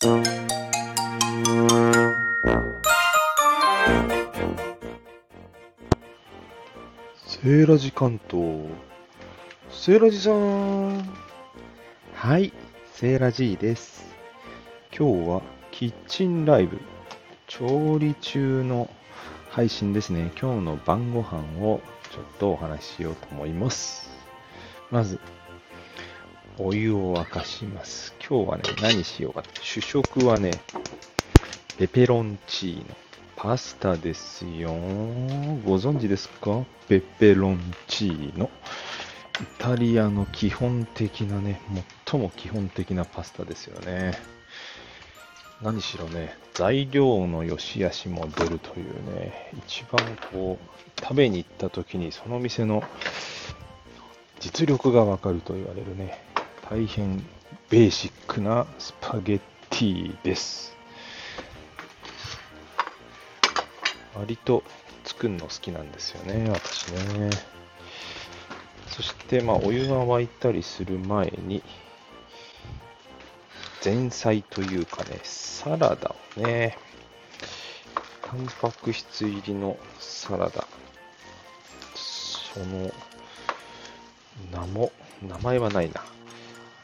セーラジ関東。セーラジさん。はい、セーラ G です。今日はキッチンライブ。調理中の配信ですね。今日の晩ご飯をちょっとお話ししようと思います。まず、お湯を沸かします。今日はね、何しようか。主食はね、ペペロンチーノ。パスタですよ。ご存知ですか？ペペロンチーノ。イタリアの基本的なね、最も基本的なパスタですよね。何しろね、材料の良し悪しも出るというね、一番こう、食べに行った時にその店の実力がわかると言われるね、大変ベーシックなスパゲッティです。割と作るの好きなんですよね、私ね。そして、まあ、お湯が沸いたりする前に、前菜というかね、サラダをね、タンパク質入りのサラダ。その、名も、名前はないな。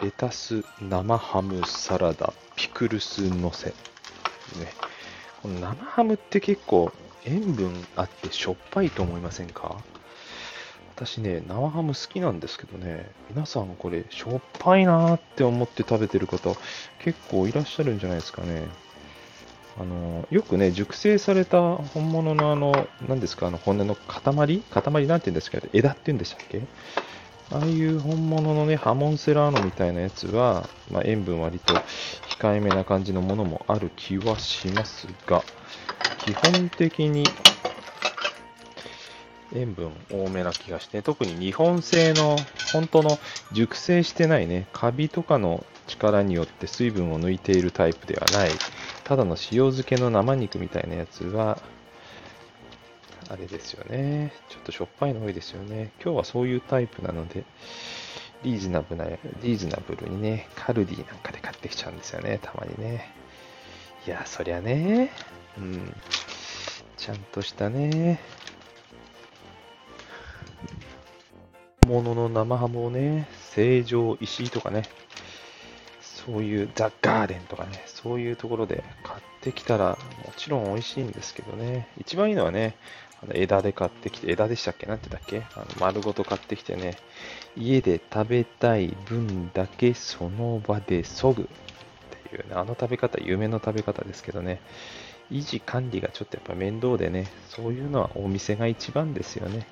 レタス生ハムサラダピクルスのせ。ね。この生ハムって結構塩分あってしょっぱいと思いませんか？私ね、生ハム好きなんですけどね、皆さんこれしょっぱいなーって思って食べてる方結構いらっしゃるんじゃないですかね。あの、よくね、熟成された本物のあの、何ですか、あの骨の塊？塊なんて言うんですか？枝って言うんでしたっけ？ああいう本物のね、ハモンセラーノみたいなやつは、まあ、塩分割と控えめな感じのものもある気はしますが、基本的に塩分多めな気がして、特に日本製の本当の熟成してないね、カビとかの力によって水分を抜いているタイプではない、ただの塩漬けの生肉みたいなやつは、あれですよね。ちょっとしょっぱいの多いですよね。今日はそういうタイプなので、リーズナブルな、リーズナブルにね、カルディなんかで買ってきちゃうんですよね、たまにね。いや、そりゃね、うん、ちゃんとしたね、ものの生ハムをね、成城石井とかね、そういうザ・ガーデンとかね、そういうところで買ってきたら、もちろん美味しいんですけどね、一番いいのはね、あの枝で買ってきて、枝でしたっけなんて言ったっけ？あの丸ごと買ってきてね、家で食べたい分だけその場でそぐっていうね、あの食べ方、夢の食べ方ですけどね、維持管理がちょっとやっぱ面倒でね、そういうのはお店が一番ですよね。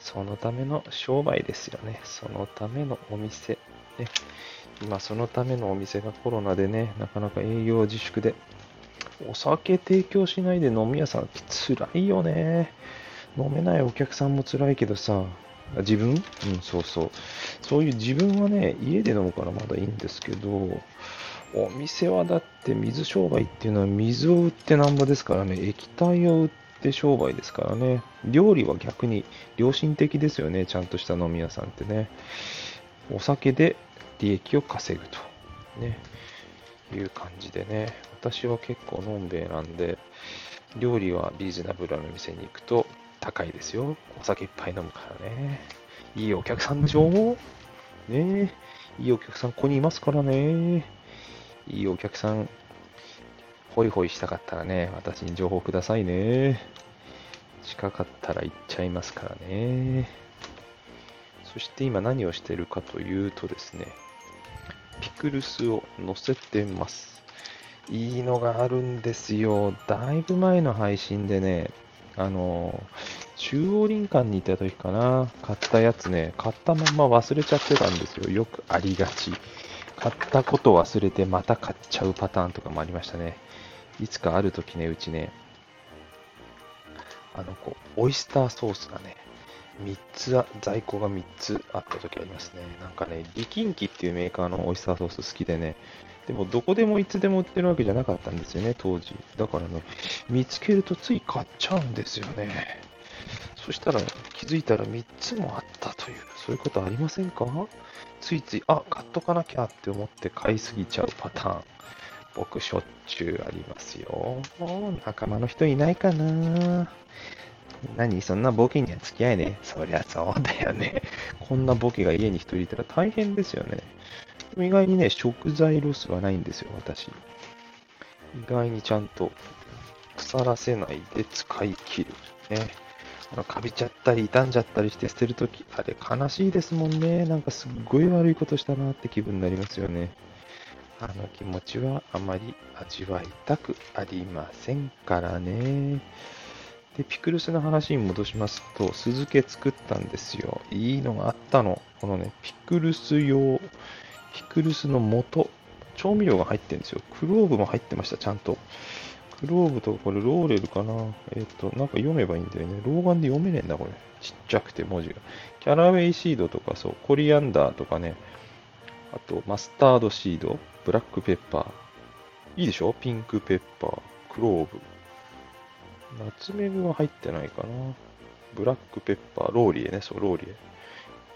そのための商売ですよね。そのためのお店。ね、今そのためのお店がコロナでね、なかなか営業自粛で、お酒提供しないで飲み屋さんって辛いよね。飲めないお客さんも辛いけどさ、自分？うん、そうそう。そういう自分はね、家で飲むからまだいいんですけど、お店はだって水商売っていうのは水を売ってなんぼですからね、液体を売って商売ですからね。料理は逆に良心的ですよね、ちゃんとした飲み屋さんってね。お酒で利益を稼ぐと。ね。いう感じでね。私は結構のんべえなんで、料理はリーズナブルな店に行くと高いですよ。お酒いっぱい飲むからね。いいお客さんでしょ？ねいいお客さんここにいますからね。いいお客さん、ホイホイしたかったらね、私に情報くださいね。近かったら行っちゃいますからね。そして今何をしてるかというとですね、ピクルスを乗せてます。いいのがあるんですよ。だいぶ前の配信でね、あの、中央林間にいた時かな、買ったやつね、買ったまんま忘れちゃってたんですよ。よくありがち。買ったこと忘れてまた買っちゃうパターンとかもありましたね。いつかある時ね、うちね、あの、こう、オイスターソースがね、3つあ、在庫が3つあった時ありますね。なんかね、力ンキっていうメーカーのオイスターソース好きでね、でもどこでもいつでも売ってるわけじゃなかったんですよね、当時。だからね、見つけるとつい買っちゃうんですよね。そしたら気づいたら3つもあったという、そういうことありませんか？ついつい、あ、買っとかなきゃって思って買いすぎちゃうパターン。僕しょっちゅうありますよ。仲間の人いないかな何？そんなボケには付き合えねえ。そりゃそうだよね。こんなボケが家に一人いたら大変ですよね。意外にね、食材ロスはないんですよ、私。意外にちゃんと腐らせないで使い切る。ね。あの、かびちゃったり傷んじゃったりして捨てるとき、あれ悲しいですもんね。なんかすっごい悪いことしたなって気分になりますよね。あの気持ちはあまり味わいたくありませんからね。で、ピクルスの話に戻しますと、酢漬け作ったんですよ。いいのがあったの。このね、ピクルス用、ピクルスの素、調味料が入ってるんですよ。クローブも入ってました、ちゃんと。クローブとかこれローレルかなえっ、と、なんか読めばいいんだよね。老眼で読めねえんだ、これ。ちっちゃくて文字が。キャラウェイシードとかそう、コリアンダーとかね。あと、マスタードシード、ブラックペッパー。いいでしょ？ピンクペッパー、クローブ。ナツメグは入ってないかな。ブラックペッパー、ローリエね、そう、ローリエ。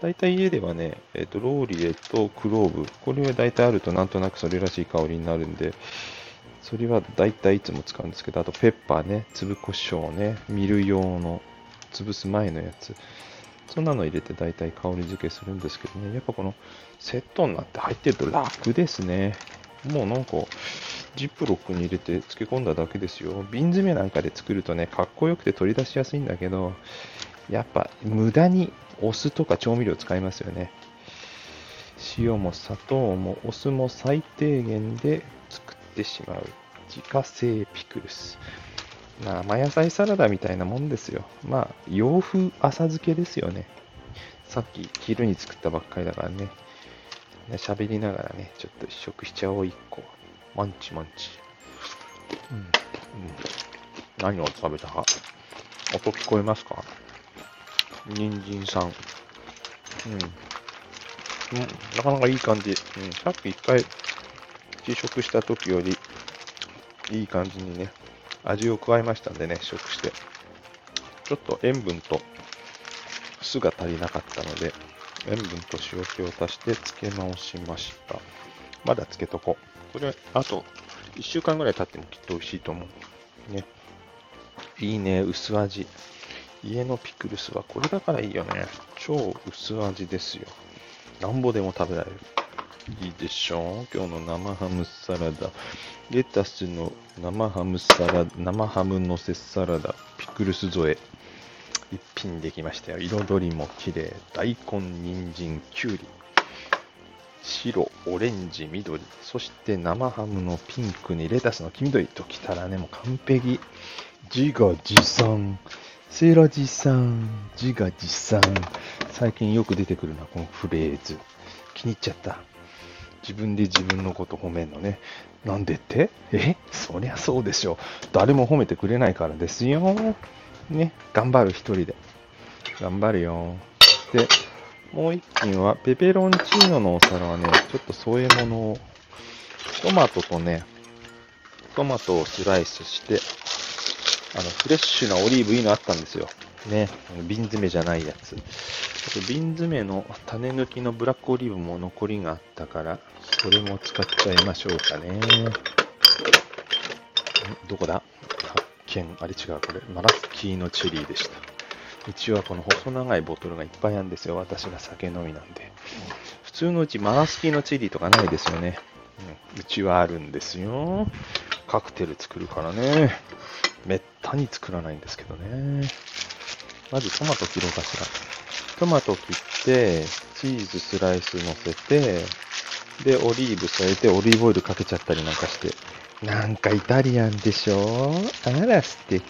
大体家ではね、えっ、と、ローリエとクローブ、これは大体あるとなんとなくそれらしい香りになるんで、それは大体いつも使うんですけど、あとペッパーね、粒胡椒ね、見る用の、潰す前のやつ。そんなの入れて大体香り付けするんですけどね、やっぱこのセットになって入ってると楽ですね。もうなんか、ジップロックに入れて漬け込んだだけですよ。瓶詰めなんかで作るとね、かっこよくて取り出しやすいんだけど、やっぱ無駄にお酢とか調味料使いますよね。塩も砂糖もお酢も最低限で作ってしまう自家製ピクルス。生野菜サラダみたいなもんですよ。まあ、洋風浅漬けですよね。さっき昼に作ったばっかりだからね。喋りながらね、ちょっと試食しちゃおう、一個。マンチマンチ。うん。うん、何を食べた？か音聞こえますか？人参さん。うん。うん、なかなかいい感じ。うん、さっき一回試食した時よりいい感じにね、味を加えましたんでね、試食して。ちょっと塩分と酢が足りなかったので、塩分と塩気を足して漬け直しました。まだ漬けとこう。これ、あと1週間ぐらい経ってもきっと美味しいと思う。ね。いいね、薄味。家のピクルスはこれだからいいよね。超薄味ですよ。なんぼでも食べられる。いいでしょう今日の生ハムサラダ。レタスの生ハムサラダ、生ハムのせサラダ、ピクルス添え。一品できましたよ。彩りも綺麗。大根、人参、きゅうり。白、オレンジ、緑。そして生ハムのピンクにレタスの黄緑ときたらね、もう完璧。自画自賛。セーラジさん。自画自賛。最近よく出てくるな、このフレーズ。気に入っちゃった。自分で自分のこと褒めんのね。なんでって？え？そりゃそうでしょ。誰も褒めてくれないからですよ。ね、頑張る一人で。頑張るよ。で、もう一品は、ペペロンチーノのお皿はね、ちょっと添え物を、トマトとね、トマトをスライスして、あの、フレッシュなオリーブいいのあったんですよ。ね、瓶詰めじゃないやつ。あと瓶詰めの種抜きのブラックオリーブも残りがあったから、それも使っちゃいましょうかね。どこだ？発見。あれ違う、これ。マラスキーのチェリーでした。うちはこの細長いボトルがいっぱいあるんですよ。私が酒飲みなんで。普通のうちマラスキーのチェリーとかないですよね。うん、うちはあるんですよ。カクテル作るからね。めったに作らないんですけどね。まずトマト切ろうかしら。トマト切って、チーズスライス乗せて、で、オリーブ添えて、オリーブオイルかけちゃったりなんかして。なんかイタリアンでしょ？あら素敵。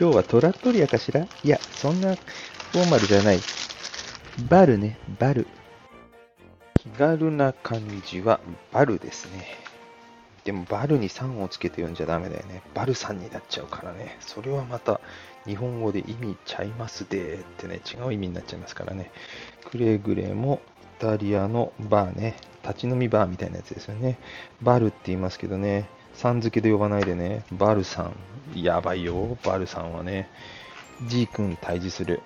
今日はトラットリアかしら？いや、そんなフォーマルじゃない。バルね、バル。気軽な感じはバルですね。でもバルに3をつけて読んじゃダメだよね。バルさんになっちゃうからね。それはまた日本語で意味ちゃいますでってね、違う意味になっちゃいますからね。くれぐれもイタリアのバーね、立ち飲みバーみたいなやつですよね。バルって言いますけどね、さん付けで呼ばないでね、バルさん。やばいよ、バルさんはね。G 君退治する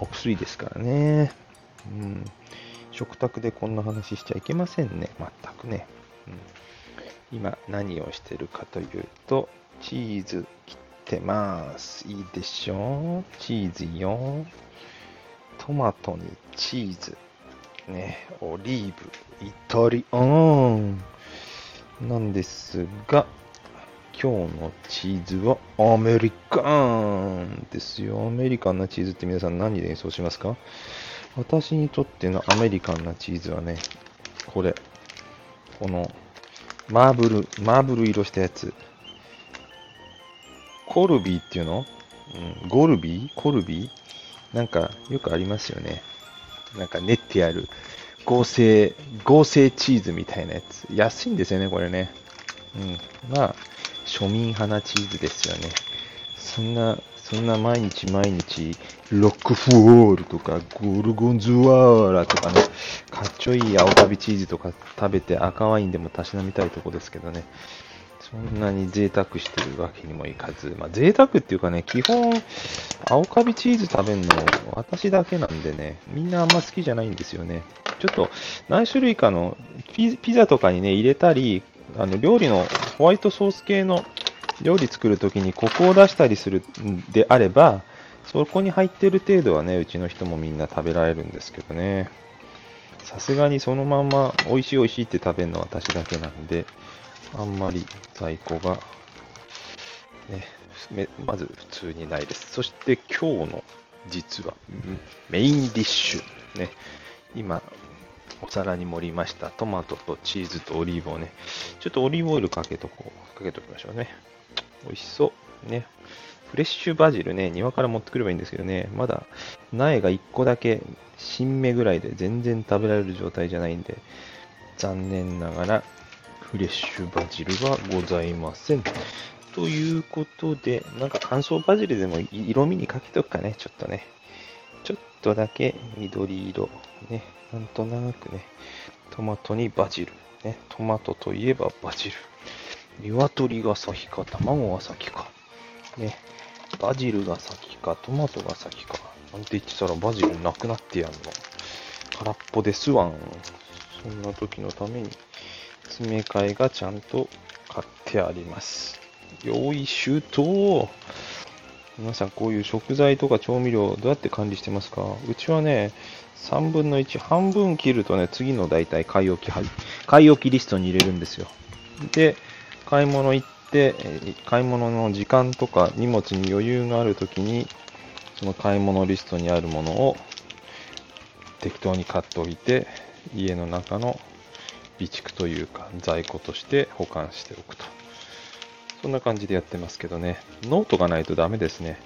お薬ですからね。うん。食卓でこんな話しちゃいけませんね。全くね。うん今何をしてるかというと、チーズ切ってます。いいでしょ？うチーズよ。トマトにチーズ。ね、オリーブ、イタリアン。なんですが、今日のチーズはアメリカンですよ。アメリカンなチーズって皆さん何で演奏しますか？私にとってのアメリカンなチーズはね、これ。このマーブル、マーブル色したやつ。コルビーっていうの？うん、ゴルビー？コルビー？なんかよくありますよね。なんか練ってある合成、合成チーズみたいなやつ。安いんですよね、これね。うん。まあ、庶民派なチーズですよね。そんな、そんな毎日毎日、ロックフォールとか、ゴルゴンズワーラとかね、かっちょいい青カビチーズとか食べて赤ワインでもたしなみたいとこですけどね。そんなに贅沢してるわけにもいかず、まあ贅沢っていうかね、基本、青カビチーズ食べるの私だけなんでね、みんなあんま好きじゃないんですよね。ちょっと何種類かのピザとかにね、入れたり、あの料理のホワイトソース系の料理作るときにコクを出したりするんであれば、そこに入ってる程度はね、うちの人もみんな食べられるんですけどね。さすがにそのまんま美味しい美味しいって食べるのは私だけなんで、あんまり在庫が、ね、まず普通にないです。そして今日の実はメインディッシュ。ね、今、お皿に盛りましたトマトとチーズとオリーブをね、ちょっとオリーブオイルかけとこう、かけときましょうね。美味しそう。ね。フレッシュバジルね、庭から持ってくればいいんですけどね、まだ苗が1個だけ新芽ぐらいで全然食べられる状態じゃないんで、残念ながらフレッシュバジルはございません。ということで、なんか乾燥バジルでも色味にかけとくかね、ちょっとね。ちょっとだけ緑色。ね、なんとなくね、トマトにバジル。ね、トマトといえばバジル。鶏が先か、卵が先か。ね、バジルが先か、トマトが先か。なんて言ってたらバジルなくなってやんの。空っぽですわん。そんな時のために、詰め替えがちゃんと買ってあります。よい周到皆さんこういう食材とか調味料どうやって管理してますか？うちはね、3分の1、半分切るとね、次の大体買い置き、はい買い置きリストに入れるんですよ。で、買い物行って、買い物の時間とか荷物に余裕があるときに、その買い物リストにあるものを適当に買っておいて、家の中の備蓄というか在庫として保管しておくと。そんな感じでやってますけどね。ノートがないとダメですね。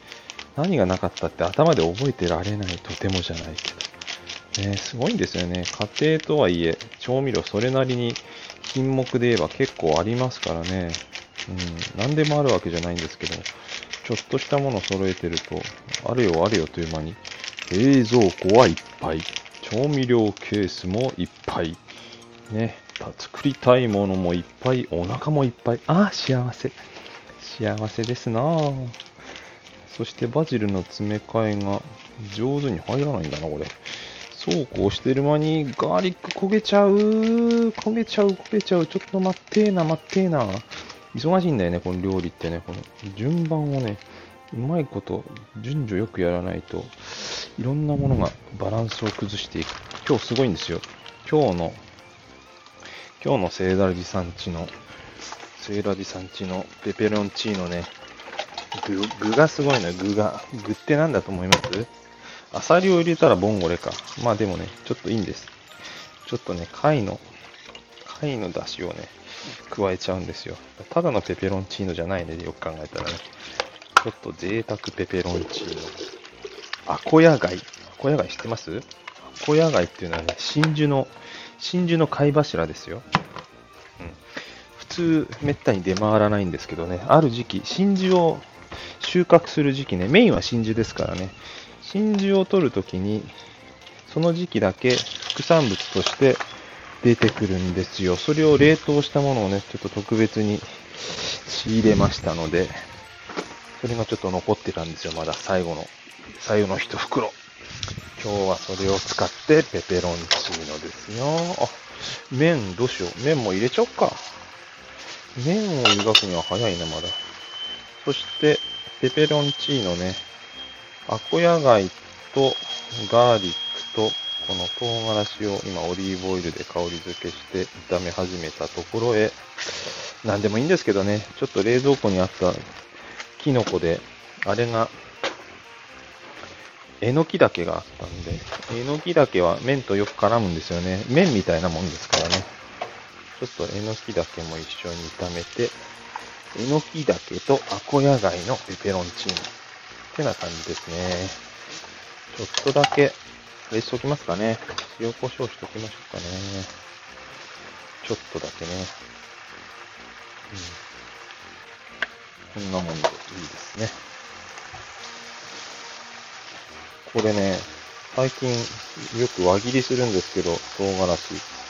何がなかったって頭で覚えてられないとてもじゃないけど。ね、すごいんですよね。家庭とはいえ、調味料それなりに品目で言えば結構ありますからね。うん、何でもあるわけじゃないんですけど、ちょっとしたもの揃えてると、あれよあれよという間に、冷蔵庫はいっぱい。調味料ケースもいっぱい。ね、作りたいものもいっぱい、お腹もいっぱい。ああ、幸せ。幸せですなそしてバジルの詰め替えが上手に入らないんだな、これ。そうこうしてる間にガーリック焦げちゃう。焦げちゃう、焦げちゃう。ちょっと待ってーな、待ってーな。忙しいんだよね、この料理ってね。この順番をね、うまいこと順序よくやらないと、いろんなものがバランスを崩していく。今日すごいんですよ。今日の今日のセーラジさんちの、セーラジさんちのペペロンチーノね、具、具がすごいのよ、具が。具って何だと思います？アサリを入れたらボンゴレか。まあでもね、ちょっといいんです。ちょっとね、貝の、貝の出汁をね、加えちゃうんですよ。ただのペペロンチーノじゃないね、よく考えたらね。ちょっと贅沢ペペロンチーノ。アコヤ貝。アコヤ貝知ってます？アコヤ貝っていうのはね、真珠の、真珠の貝柱ですよ。うん。普通、めったに出回らないんですけどね、ある時期、真珠を収穫する時期ね、メインは真珠ですからね、真珠を取るときに、その時期だけ副産物として出てくるんですよ。それを冷凍したものをね、ちょっと特別に仕入れましたので、それがちょっと残ってたんですよ、まだ最後の、最後の一袋。今日はそれを使ってペペロンチーノですよ。あ、麺どうしよう。麺も入れちゃおっか。麺を湯がくには早いな、まだ。そして、ペペロンチーノね。アコヤ貝とガーリックと、この唐辛子を今オリーブオイルで香り付けして炒め始めたところへ、なんでもいいんですけどね、ちょっと冷蔵庫にあったキノコで、あれが、えのきだけがあったんで、えのきだけは麺とよく絡むんですよね。麺みたいなもんですからね。ちょっとえのきだけも一緒に炒めて、えのきだけとアコヤ貝のペペロンチーノ。ってな感じですね。ちょっとだけ、あれしときますかね。塩コショウしときましょうかね。ちょっとだけね。うん。こんなもんでいいですね。これね、最近よく輪切りするんですけど、唐辛子。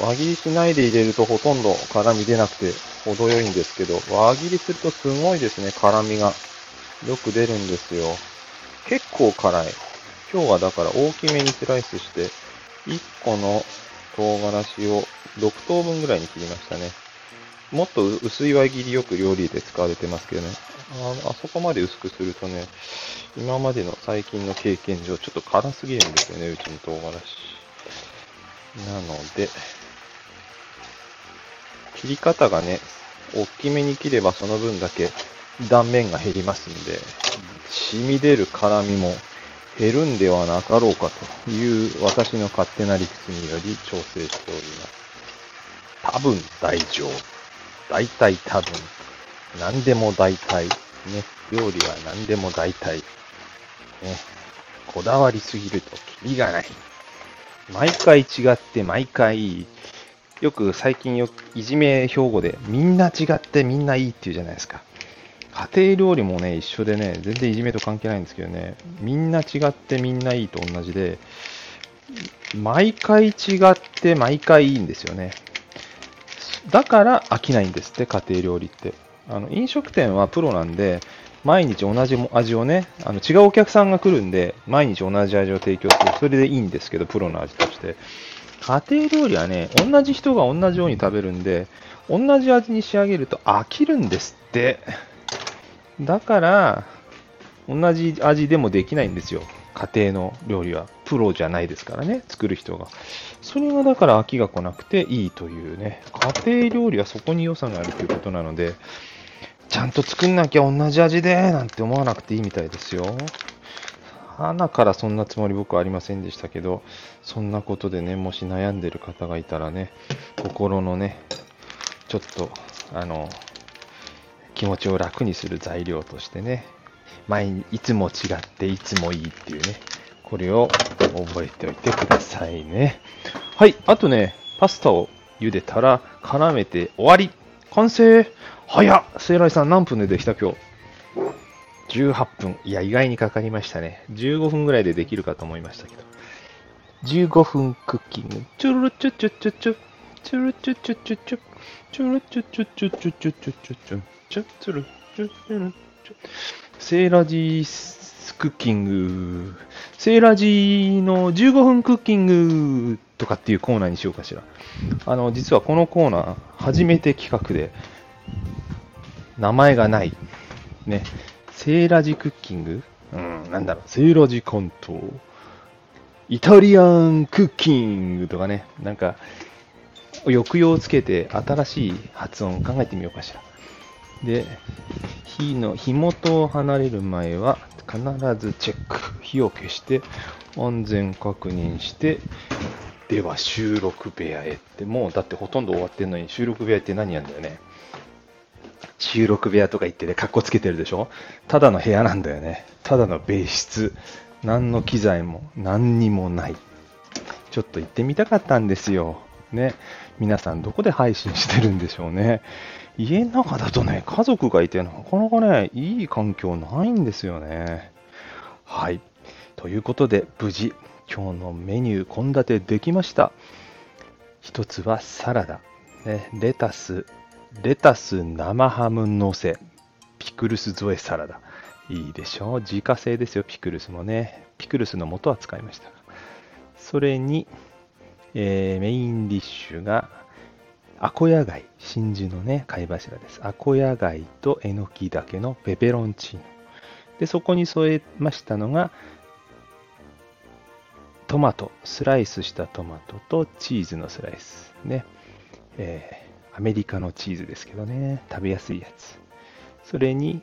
輪切りしないで入れるとほとんど辛み出なくて程よいんですけど、輪切りするとすごいですね、辛みが。よく出るんですよ。結構辛い。今日はだから大きめにスライスして、1個の唐辛子を6等分ぐらいに切りましたね。もっと薄い輪切りよく料理で使われてますけどね。ああそこまで薄くするとね、今までの最近の経験上、ちょっと辛すぎるんですよね、うちの唐辛子。なので、切り方がね、大きめに切ればその分だけ断面が減りますんで、染み出る辛みも減るんではなかろうかという私の勝手な理屈により調整しております。多分大丈夫。大体多分。何でも大体。ね。料理は何でも大体。ね。こだわりすぎるとキリがない。毎回違って毎回、よく最近よくいじめ標語でみんな違ってみんないいって言うじゃないですか。家庭料理もね、一緒でね、全然いじめと関係ないんですけどね、みんな違ってみんないいと同じで、毎回違って毎回いいんですよね。だから飽きないんですって、家庭料理って。あの飲食店はプロなんで、毎日同じ味をね、あの違うお客さんが来るんで、毎日同じ味を提供する。それでいいんですけど、プロの味として。家庭料理はね、同じ人が同じように食べるんで、同じ味に仕上げると飽きるんですって。だから、同じ味でもできないんですよ。家庭の料理は。プロじゃないですからね、作る人が。それがだから飽きが来なくていいというね、家庭料理はそこに良さがあるということなので、ちゃんと作んなきゃ同じ味でなんて思わなくていいみたいですよ。花からそんなつもり僕はありませんでしたけど、そんなことでね、もし悩んでる方がいたらね、心のね、ちょっと、あの、気持ちを楽にする材料としてね、前にいつも違っていつもいいっていうね、これを覚えておいてくださいね。はい、あとね、パスタを茹でたら絡めて終わり完成早っセイライさん何分でできた今日 ?18 分。いや、意外にかかりましたね。15分ぐらいでできるかと思いましたけど。15分クッキング。チュルルチュチュチュチュ。チュルチュチュチュチュ。チュルチュチュチュチュチュチュチュチュチュ。チュチュルチュチュルチュ。セーラジークッキング。セーラジーの15分クッキングとかっていうコーナーにしようかしら。あの、実はこのコーナー、初めて企画で、名前がない。ね。セーラジクッキング？うん、なんだろう。セーラジ関東。イタリアンクッキングとかね。なんか、抑揚をつけて新しい発音考えてみようかしら。で、火の、火元を離れる前は必ずチェック。火を消して安全確認して、では収録部屋へって、もうだってほとんど終わってんのに収録部屋って何やんだよね。収録部屋とか言ってね、カッコつけてるでしょ？ただの部屋なんだよね。ただの別室。何の機材も何にもない。ちょっと行ってみたかったんですよ。ね。皆さんどこで配信してるんでしょうね。家の中だとね、家族がいてなかなかね、いい環境ないんですよね。はい。ということで、無事、今日のメニュー、献立できました。一つはサラダ。ね、レタス、レタス生ハムのせ、ピクルス添えサラダ。いいでしょう。自家製ですよ、ピクルスもね。ピクルスの素は使いました。それに、えーメインディッシュが、アコヤ貝、真珠のね、貝柱です。アコヤ貝とえのきだけのペペロンチーノ。で、そこに添えましたのが、トマト、スライスしたトマトとチーズのスライス。ね。えー、アメリカのチーズですけどね、食べやすいやつ。それに、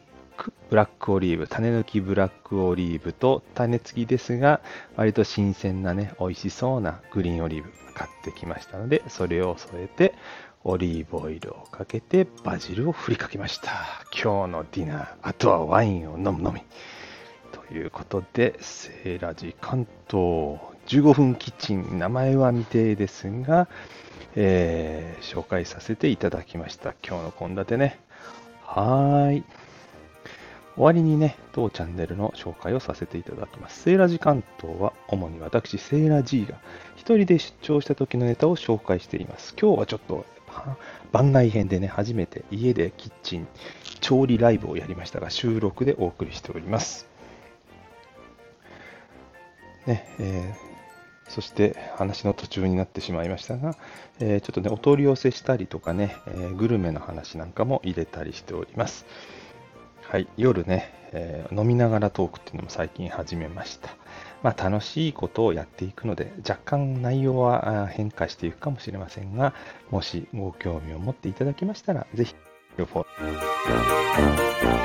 ブラックオリーブ、種抜きブラックオリーブと種付きですが、割と新鮮なね、美味しそうなグリーンオリーブ買ってきましたので、それを添えて、オリーブオイルをかけて、バジルを振りかけました。今日のディナー、あとはワインを飲むのみ。ということで、セーラジ関東15分キッチン、名前は未定ですが、えー、紹介させていただきました。今日の献立ね。はーい。終わりにね、当チャンネルの紹介をさせていただきます。セーラジ関東は、主に私、セーラ G が一人で出張した時のネタを紹介しています。今日はちょっと番外編でね、初めて家でキッチン調理ライブをやりましたが、収録でお送りしております。ね、えー、そして話の途中になってしまいましたが、えー、ちょっとね、お取り寄せしたりとかね、えー、グルメの話なんかも入れたりしております。はい、夜ね、え、飲みながらトークっていうのも最近始めました。まあ、楽しいことをやっていくので、若干内容は変化していくかもしれませんが、もしご興味を持っていただけましたら、ぜひ、フォロー。